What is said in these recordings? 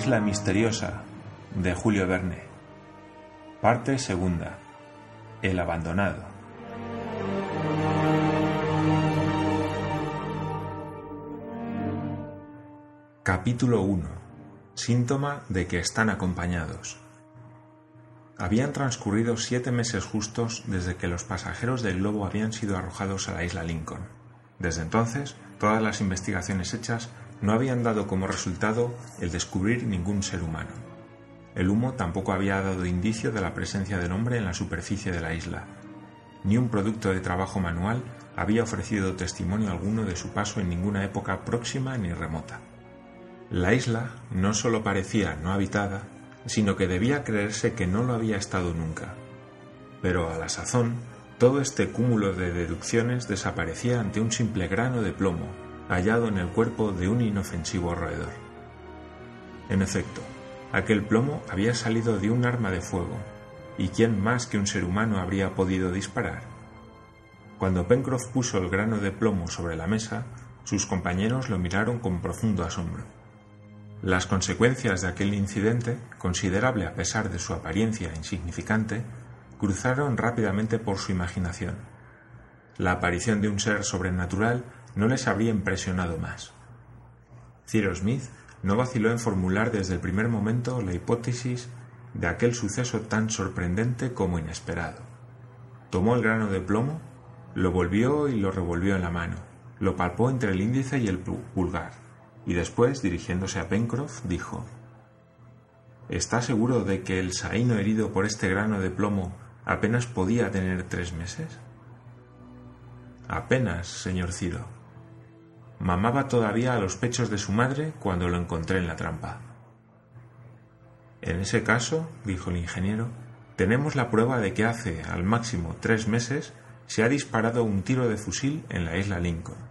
isla misteriosa de Julio Verne. Parte segunda. El abandonado. Capítulo 1. Síntoma de que están acompañados. Habían transcurrido siete meses justos desde que los pasajeros del globo habían sido arrojados a la isla Lincoln. Desde entonces, todas las investigaciones hechas no habían dado como resultado el descubrir ningún ser humano. El humo tampoco había dado indicio de la presencia del hombre en la superficie de la isla. Ni un producto de trabajo manual había ofrecido testimonio alguno de su paso en ninguna época próxima ni remota. La isla no solo parecía no habitada, sino que debía creerse que no lo había estado nunca. Pero a la sazón, todo este cúmulo de deducciones desaparecía ante un simple grano de plomo hallado en el cuerpo de un inofensivo roedor. En efecto, aquel plomo había salido de un arma de fuego, y quién más que un ser humano habría podido disparar. Cuando Pencroff puso el grano de plomo sobre la mesa, sus compañeros lo miraron con profundo asombro. Las consecuencias de aquel incidente, considerable a pesar de su apariencia insignificante, cruzaron rápidamente por su imaginación. La aparición de un ser sobrenatural no les habría impresionado más. Cyrus Smith no vaciló en formular desde el primer momento la hipótesis de aquel suceso tan sorprendente como inesperado. Tomó el grano de plomo, lo volvió y lo revolvió en la mano, lo palpó entre el índice y el pulgar y después, dirigiéndose a Pencroff, dijo ¿Está seguro de que el saíno herido por este grano de plomo apenas podía tener tres meses? Apenas, señor Ciro. Mamaba todavía a los pechos de su madre cuando lo encontré en la trampa. En ese caso, dijo el ingeniero, tenemos la prueba de que hace al máximo tres meses se ha disparado un tiro de fusil en la isla Lincoln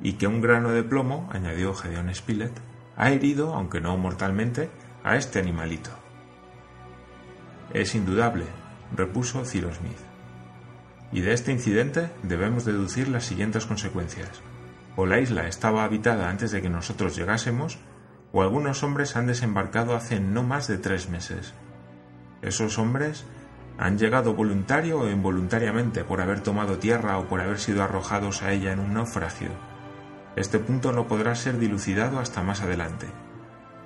y que un grano de plomo, añadió Gedeón Spilett, ha herido, aunque no mortalmente, a este animalito. Es indudable, repuso Cyrus Smith. Y de este incidente debemos deducir las siguientes consecuencias. O la isla estaba habitada antes de que nosotros llegásemos, o algunos hombres han desembarcado hace no más de tres meses. Esos hombres han llegado voluntario o involuntariamente por haber tomado tierra o por haber sido arrojados a ella en un naufragio este punto no podrá ser dilucidado hasta más adelante.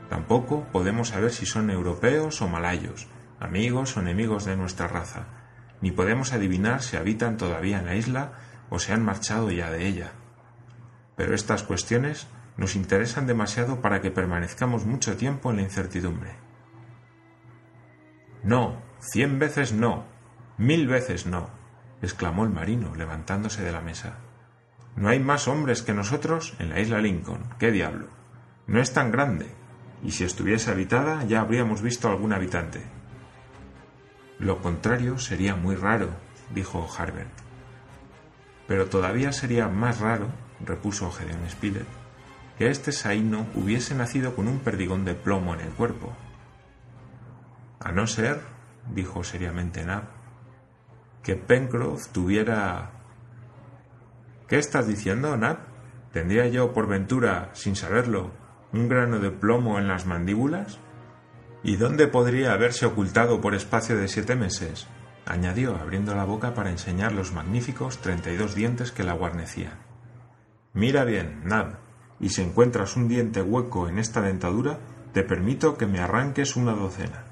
Tampoco podemos saber si son europeos o malayos, amigos o enemigos de nuestra raza, ni podemos adivinar si habitan todavía en la isla o se han marchado ya de ella. Pero estas cuestiones nos interesan demasiado para que permanezcamos mucho tiempo en la incertidumbre. No, cien veces no, mil veces no, exclamó el marino, levantándose de la mesa. No hay más hombres que nosotros en la isla Lincoln. ¿Qué diablo? No es tan grande, y si estuviese habitada ya habríamos visto algún habitante. Lo contrario sería muy raro, dijo Harbert. Pero todavía sería más raro, repuso Gedeon Spilett, que este saíno hubiese nacido con un perdigón de plomo en el cuerpo. A no ser, dijo seriamente Nab, que Pencroff tuviera ¿Qué estás diciendo, Nat? ¿Tendría yo, por ventura, sin saberlo, un grano de plomo en las mandíbulas? ¿Y dónde podría haberse ocultado por espacio de siete meses? añadió, abriendo la boca para enseñar los magníficos treinta y dos dientes que la guarnecían. Mira bien, Nab, y si encuentras un diente hueco en esta dentadura, te permito que me arranques una docena.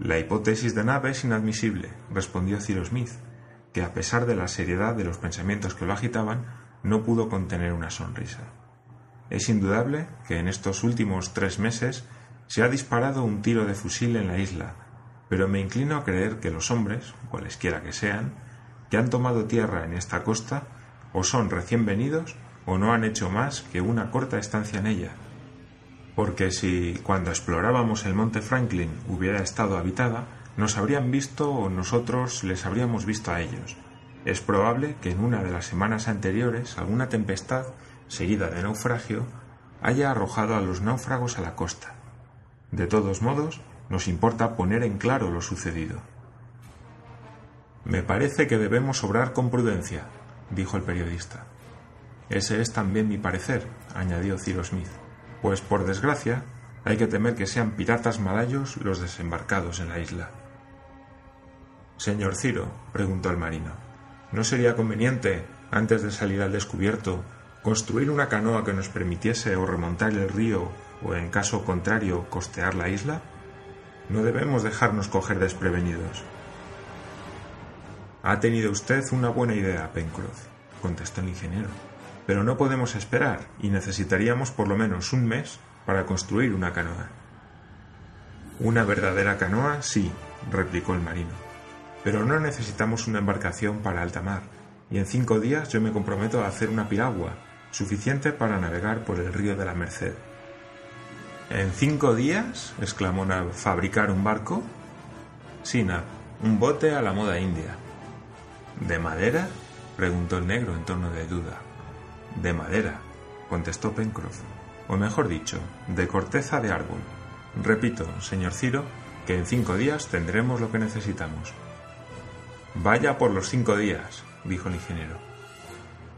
La hipótesis de Nab es inadmisible, respondió Cyrus Smith, que a pesar de la seriedad de los pensamientos que lo agitaban, no pudo contener una sonrisa. Es indudable que en estos últimos tres meses se ha disparado un tiro de fusil en la isla, pero me inclino a creer que los hombres, cualesquiera que sean, que han tomado tierra en esta costa, o son recién venidos o no han hecho más que una corta estancia en ella. Porque si cuando explorábamos el monte Franklin hubiera estado habitada, nos habrían visto o nosotros les habríamos visto a ellos. Es probable que en una de las semanas anteriores alguna tempestad, seguida de naufragio, haya arrojado a los náufragos a la costa. De todos modos, nos importa poner en claro lo sucedido. Me parece que debemos obrar con prudencia, dijo el periodista. Ese es también mi parecer, añadió Cyrus Smith. Pues por desgracia, hay que temer que sean piratas malayos los desembarcados en la isla. Señor Ciro, preguntó el marino, ¿no sería conveniente, antes de salir al descubierto, construir una canoa que nos permitiese o remontar el río o, en caso contrario, costear la isla? No debemos dejarnos coger desprevenidos. Ha tenido usted una buena idea, Pencroff, contestó el ingeniero, pero no podemos esperar y necesitaríamos por lo menos un mes para construir una canoa. Una verdadera canoa, sí, replicó el marino pero no necesitamos una embarcación para alta mar, y en cinco días yo me comprometo a hacer una piragua, suficiente para navegar por el río de la Merced. ¿En cinco días? exclamó Nab. ¿Fabricar un barco? Sí, Nab, un bote a la moda india. ¿De madera? preguntó el negro en tono de duda. De madera, contestó Pencroff, o mejor dicho, de corteza de árbol. Repito, señor Ciro, que en cinco días tendremos lo que necesitamos. Vaya por los cinco días, dijo el ingeniero.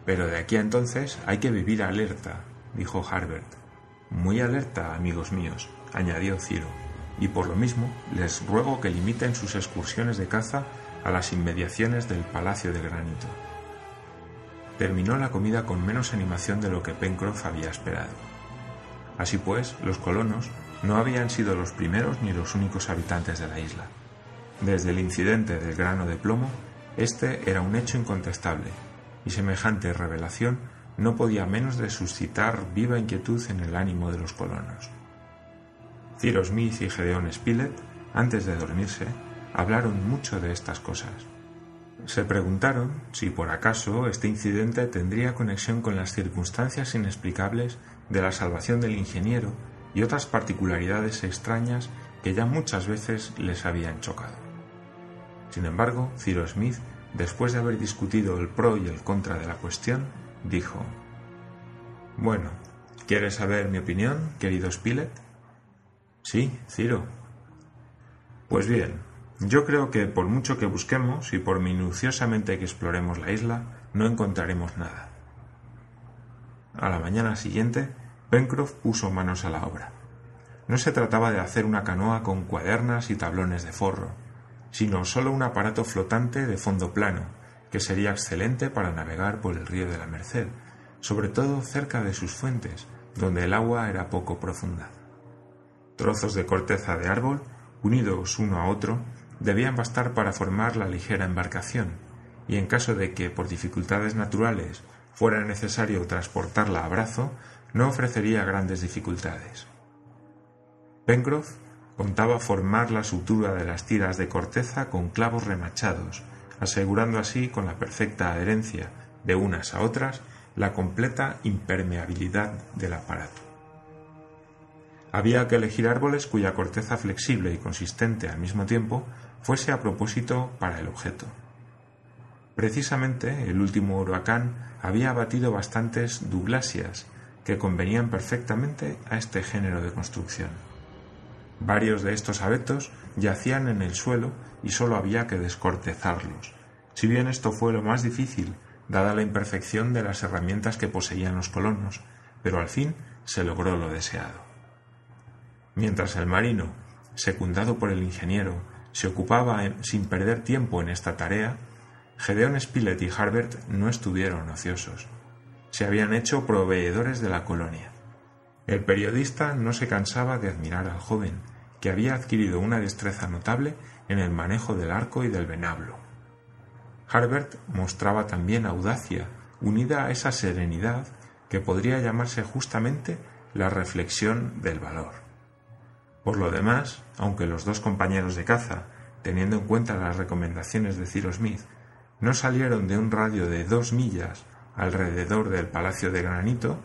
Pero de aquí a entonces hay que vivir alerta, dijo Harbert. Muy alerta, amigos míos, añadió Ciro, y por lo mismo les ruego que limiten sus excursiones de caza a las inmediaciones del Palacio de Granito. Terminó la comida con menos animación de lo que Pencroff había esperado. Así pues, los colonos no habían sido los primeros ni los únicos habitantes de la isla. Desde el incidente del grano de plomo, este era un hecho incontestable, y semejante revelación no podía menos de suscitar viva inquietud en el ánimo de los colonos. Cyrus Smith y Gedeón Spilett, antes de dormirse, hablaron mucho de estas cosas. Se preguntaron si por acaso este incidente tendría conexión con las circunstancias inexplicables de la salvación del ingeniero y otras particularidades extrañas que ya muchas veces les habían chocado. Sin embargo, Ciro Smith, después de haber discutido el pro y el contra de la cuestión, dijo Bueno, ¿quieres saber mi opinión, querido Spilett? Sí, Ciro. Pues bien, yo creo que por mucho que busquemos y por minuciosamente que exploremos la isla, no encontraremos nada. A la mañana siguiente, Pencroff puso manos a la obra. No se trataba de hacer una canoa con cuadernas y tablones de forro, sino solo un aparato flotante de fondo plano, que sería excelente para navegar por el río de la Merced, sobre todo cerca de sus fuentes, donde el agua era poco profunda. Trozos de corteza de árbol, unidos uno a otro, debían bastar para formar la ligera embarcación, y en caso de que por dificultades naturales fuera necesario transportarla a brazo, no ofrecería grandes dificultades. Pencroff contaba formar la sutura de las tiras de corteza con clavos remachados, asegurando así con la perfecta adherencia de unas a otras la completa impermeabilidad del aparato. Había que elegir árboles cuya corteza flexible y consistente al mismo tiempo fuese a propósito para el objeto. Precisamente el último huracán había abatido bastantes douglasias que convenían perfectamente a este género de construcción. Varios de estos abetos yacían en el suelo y sólo había que descortezarlos, si bien esto fue lo más difícil, dada la imperfección de las herramientas que poseían los colonos, pero al fin se logró lo deseado. Mientras el marino, secundado por el ingeniero, se ocupaba sin perder tiempo en esta tarea, Gedeón Spilett y Harbert no estuvieron ociosos. Se habían hecho proveedores de la colonia. El periodista no se cansaba de admirar al joven, que había adquirido una destreza notable en el manejo del arco y del venablo. Harbert mostraba también audacia, unida a esa serenidad que podría llamarse justamente la reflexión del valor. Por lo demás, aunque los dos compañeros de caza, teniendo en cuenta las recomendaciones de Ciro Smith, no salieron de un radio de dos millas alrededor del Palacio de Granito,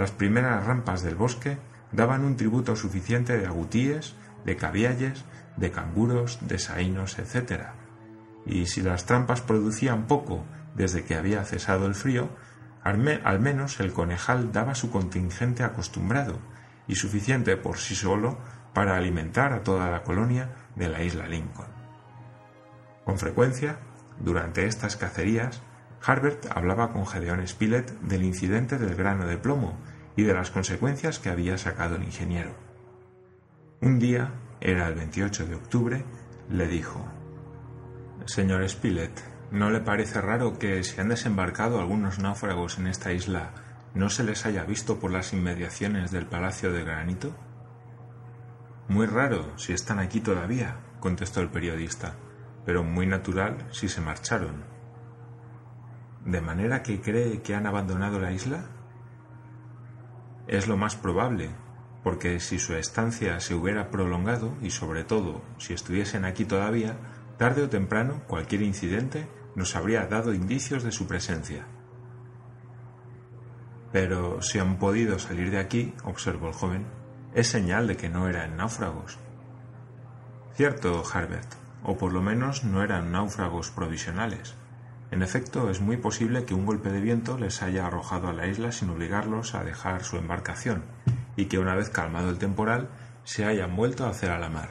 las primeras rampas del bosque daban un tributo suficiente de agutíes, de cabialles, de canguros, de saínos, etc. Y si las trampas producían poco desde que había cesado el frío, al, menos el conejal daba su contingente acostumbrado y suficiente por sí solo para alimentar a toda la colonia de la isla Lincoln. Con frecuencia, durante estas cacerías, Harbert hablaba con Gedeón Spilett del incidente del grano de plomo y de las consecuencias que había sacado el ingeniero. Un día, era el 28 de octubre, le dijo Señor Spilett, ¿no le parece raro que si han desembarcado algunos náufragos en esta isla no se les haya visto por las inmediaciones del Palacio de Granito? Muy raro si están aquí todavía, contestó el periodista, pero muy natural si se marcharon. ¿De manera que cree que han abandonado la isla? Es lo más probable, porque si su estancia se hubiera prolongado y sobre todo si estuviesen aquí todavía, tarde o temprano cualquier incidente nos habría dado indicios de su presencia. Pero si han podido salir de aquí, observó el joven, es señal de que no eran náufragos. Cierto, Harbert, o por lo menos no eran náufragos provisionales. En efecto, es muy posible que un golpe de viento les haya arrojado a la isla sin obligarlos a dejar su embarcación, y que una vez calmado el temporal se hayan vuelto a hacer a la mar.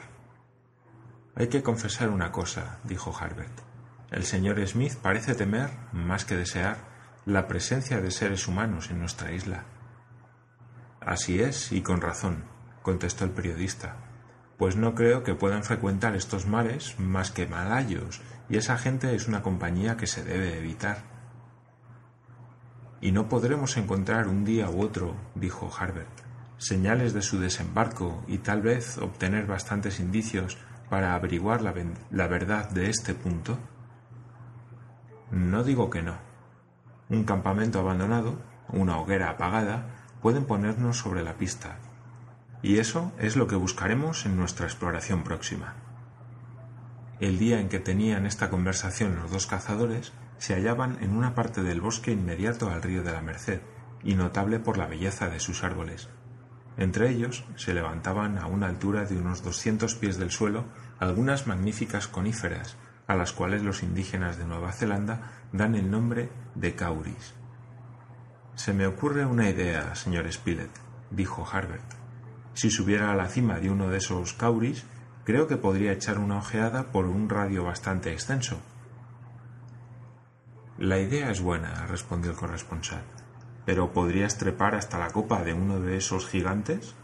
Hay que confesar una cosa, dijo Harbert. El señor Smith parece temer, más que desear, la presencia de seres humanos en nuestra isla. Así es, y con razón, contestó el periodista, pues no creo que puedan frecuentar estos mares más que malayos, y esa gente es una compañía que se debe evitar. Y no podremos encontrar un día u otro, dijo Harbert, señales de su desembarco y tal vez obtener bastantes indicios para averiguar la, la, verdad de este punto? No digo que no. Un campamento abandonado, una hoguera apagada, pueden ponernos sobre la pista. Y eso es lo que buscaremos en nuestra exploración próxima. El día en que tenían esta conversación los dos cazadores se hallaban en una parte del bosque inmediato al río de la Merced, y notable por la belleza de sus árboles. Entre ellos se levantaban a una altura de unos doscientos pies del suelo algunas magníficas coníferas, a las cuales los indígenas de Nueva Zelanda dan el nombre de cauris. Se me ocurre una idea, señor Spilett, dijo Harbert. Si subiera a la cima de uno de esos cauris, creo que podría echar una ojeada por un radio bastante extenso. La idea es buena, respondió el corresponsal. ¿Pero podrías trepar hasta la copa de uno de esos gigantes?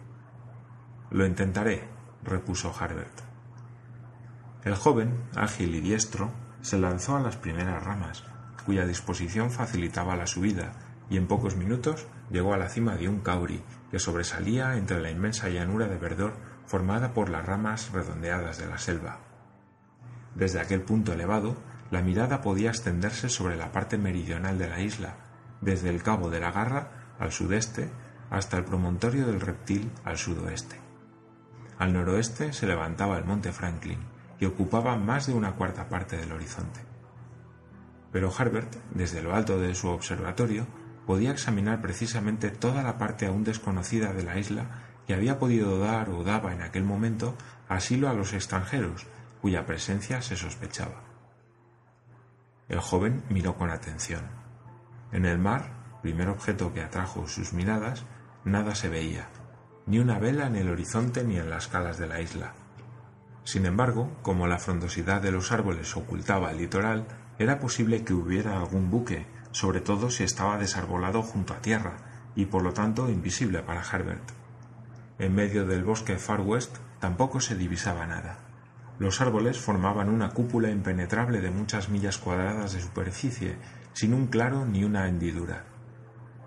Lo intentaré, repuso Harbert. El joven, ágil y diestro, se lanzó a las primeras ramas, cuya disposición facilitaba la subida, y en pocos minutos llegó a la cima de un cauri que sobresalía entre la inmensa llanura de verdor formada por las ramas redondeadas de la selva. Desde aquel punto elevado, la mirada podía extenderse sobre la parte meridional de la isla, desde el cabo de la Garra al sudeste hasta el promontorio del reptil al sudoeste. Al noroeste se levantaba el monte Franklin, que ocupaba más de una cuarta parte del horizonte. Pero Harbert, desde lo alto de su observatorio, podía examinar precisamente toda la parte aún desconocida de la isla que había podido dar o daba en aquel momento asilo a los extranjeros, cuya presencia se sospechaba. El joven miró con atención. En el mar, primer objeto que atrajo sus miradas, nada se veía, ni una vela en el horizonte ni en las calas de la isla. Sin embargo, como la frondosidad de los árboles ocultaba el litoral, era posible que hubiera algún buque, sobre todo si estaba desarbolado junto a tierra, y por lo tanto invisible para Herbert. En medio del bosque Far West tampoco se divisaba nada. Los árboles formaban una cúpula impenetrable de muchas millas cuadradas de superficie, sin un claro ni una hendidura.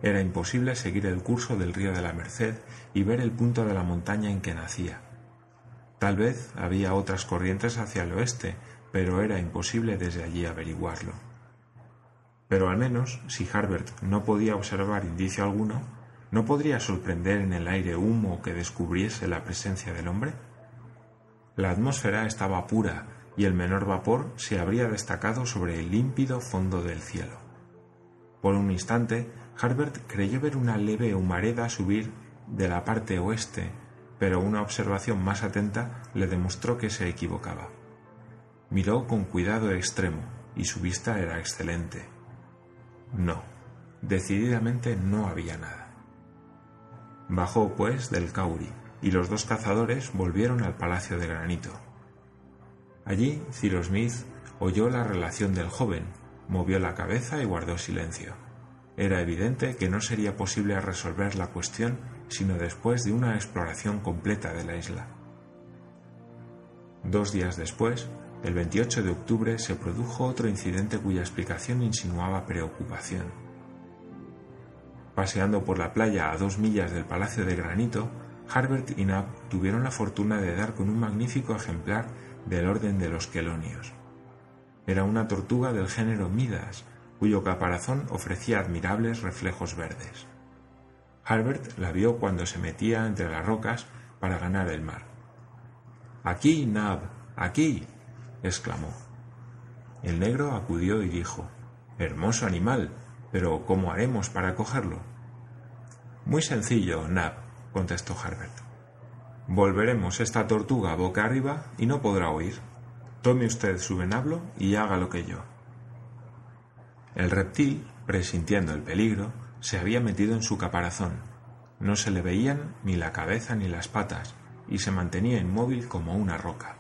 Era imposible seguir el curso del río de la Merced y ver el punto de la montaña en que nacía. Tal vez había otras corrientes hacia el oeste, pero era imposible desde allí averiguarlo. Pero al menos, si Harbert no podía observar indicio alguno, ¿no podría sorprender en el aire humo que descubriese la presencia del hombre? La atmósfera estaba pura y el menor vapor se habría destacado sobre el límpido fondo del cielo. Por un instante, Harbert creyó ver una leve humareda subir de la parte oeste, pero una observación más atenta le demostró que se equivocaba. Miró con cuidado extremo y su vista era excelente. No, decididamente no había nada. Bajó, pues, del Cauri y los dos cazadores volvieron al palacio de granito. Allí Cyrus Smith oyó la relación del joven, movió la cabeza y guardó silencio. era evidente que no sería posible resolver la cuestión sino después de una exploración completa de la isla. Dos días después, el 28 de octubre, se produjo otro incidente cuya explicación insinuaba preocupación. Paseando por la playa a dos millas del Palacio de Granito, Harbert y Nab tuvieron la fortuna de dar con un magnífico ejemplar del orden de los quelonios. Era una tortuga del género Midas, cuyo caparazón ofrecía admirables reflejos verdes. Harbert la vio cuando se metía entre las rocas para ganar el mar. Aquí, Nab, aquí, exclamó. El negro acudió y dijo, Hermoso animal, pero ¿cómo haremos para cogerlo? Muy sencillo, Nab, contestó Harbert. Volveremos esta tortuga boca arriba y no podrá oír. Tome usted su venablo y haga lo que yo. El reptil, presintiendo el peligro, se había metido en su caparazón. No se le veían ni la cabeza ni las patas, y se mantenía inmóvil como una roca.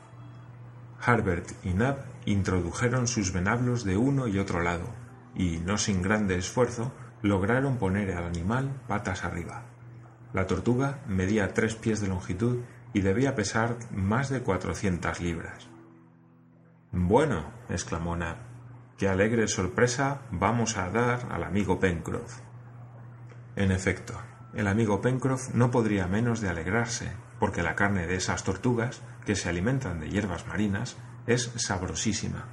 Harbert y Nab introdujeron sus venablos de uno y otro lado, y, no sin grande esfuerzo, lograron poner al animal patas arriba. La tortuga medía tres pies de longitud y debía pesar más de cuatrocientas libras. Bueno, exclamó Nab, qué alegre sorpresa vamos a dar al amigo Pencroff. En efecto, el amigo Pencroff no podría menos de alegrarse, porque la carne de esas tortugas, que se alimentan de hierbas marinas, es sabrosísima.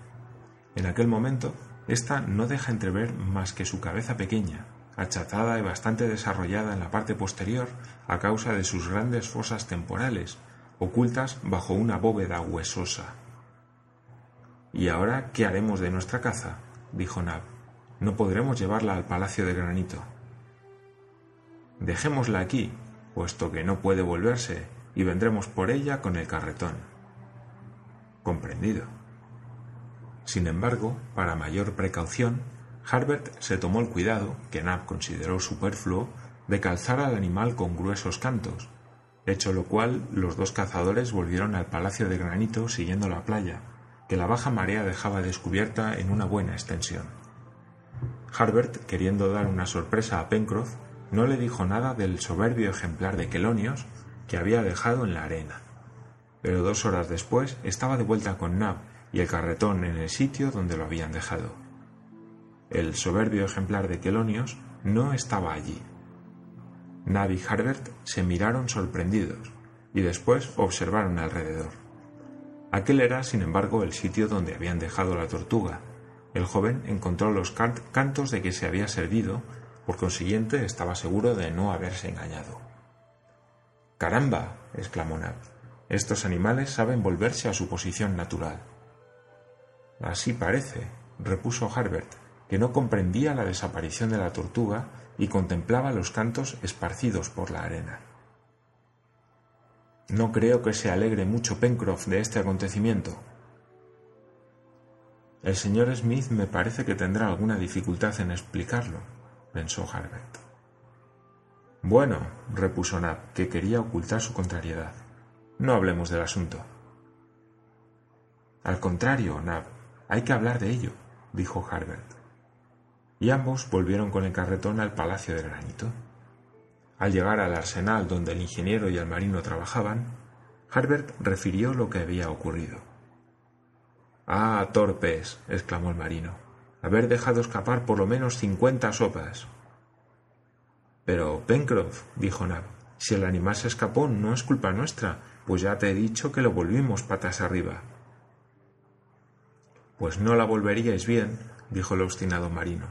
En aquel momento, ésta no deja entrever más que su cabeza pequeña, achatada y bastante desarrollada en la parte posterior a causa de sus grandes fosas temporales, ocultas bajo una bóveda huesosa. ¿Y ahora qué haremos de nuestra caza? dijo Nab. No podremos llevarla al palacio de granito. Dejémosla aquí, puesto que no puede volverse, y vendremos por ella con el carretón. Comprendido. Sin embargo, para mayor precaución, Harbert se tomó el cuidado, que Nab consideró superfluo, de calzar al animal con gruesos cantos, hecho lo cual los dos cazadores volvieron al palacio de granito siguiendo la playa, que la baja marea dejaba descubierta en una buena extensión. Harbert, queriendo dar una sorpresa a Pencroff, no le dijo nada del soberbio ejemplar de quelonios que había dejado en la arena. Pero dos horas después estaba de vuelta con Nab y el carretón en el sitio donde lo habían dejado. El soberbio ejemplar de quelonios no estaba allí. Nab y Harbert se miraron sorprendidos y después observaron alrededor. Aquel era, sin embargo, el sitio donde habían dejado la tortuga. El joven encontró los cantos de que se había servido, por consiguiente estaba seguro de no haberse engañado. ¡Caramba! exclamó Nab. Estos animales saben volverse a su posición natural. Así parece, repuso Harbert, que no comprendía la desaparición de la tortuga y contemplaba los cantos esparcidos por la arena. No creo que se alegre mucho Pencroff de este acontecimiento. El señor Smith me parece que tendrá alguna dificultad en explicarlo, pensó Harbert. Bueno, repuso Nab, que quería ocultar su contrariedad. No hablemos del asunto. Al contrario, Nab, hay que hablar de ello, dijo Harbert. Y ambos volvieron con el carretón al palacio de granito. Al llegar al arsenal donde el ingeniero y el marino trabajaban, Harbert refirió lo que había ocurrido. Ah, torpes, exclamó el marino, haber dejado escapar por lo menos cincuenta sopas. Pero, Pencroff, dijo Nab, si el animal se escapó no es culpa nuestra, pues ya te he dicho que lo volvimos patas arriba. Pues no la volveríais bien, dijo el obstinado marino.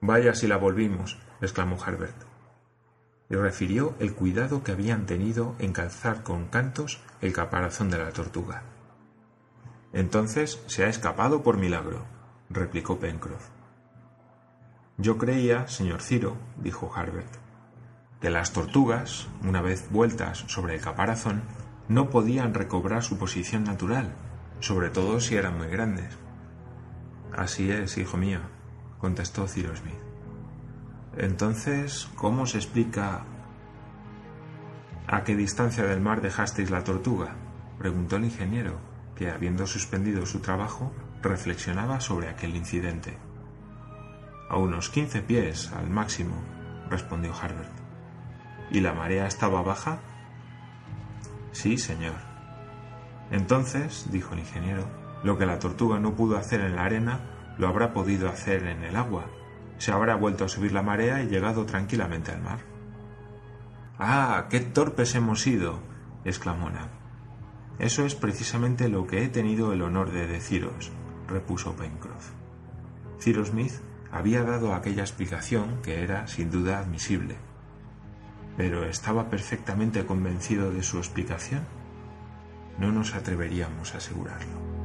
Vaya si la volvimos, exclamó Harbert y refirió el cuidado que habían tenido en calzar con cantos el caparazón de la tortuga. Entonces se ha escapado por milagro, replicó Pencroff. Yo creía, señor Ciro, dijo Harbert, que las tortugas, una vez vueltas sobre el caparazón, no podían recobrar su posición natural, sobre todo si eran muy grandes. Así es, hijo mío, contestó Ciro Smith. Entonces, ¿cómo se explica a qué distancia del mar dejasteis la tortuga? preguntó el ingeniero, que, habiendo suspendido su trabajo, reflexionaba sobre aquel incidente. A unos quince pies al máximo, respondió Harbert. ¿Y la marea estaba baja? Sí, señor. Entonces, dijo el ingeniero, lo que la tortuga no pudo hacer en la arena, lo habrá podido hacer en el agua. Se habrá vuelto a subir la marea y llegado tranquilamente al mar. ¡Ah! ¡Qué torpes hemos sido! exclamó Nab. Eso es precisamente lo que he tenido el honor de deciros, repuso Pencroff. Cyrus Smith había dado aquella explicación que era sin duda admisible. Pero ¿estaba perfectamente convencido de su explicación? No nos atreveríamos a asegurarlo.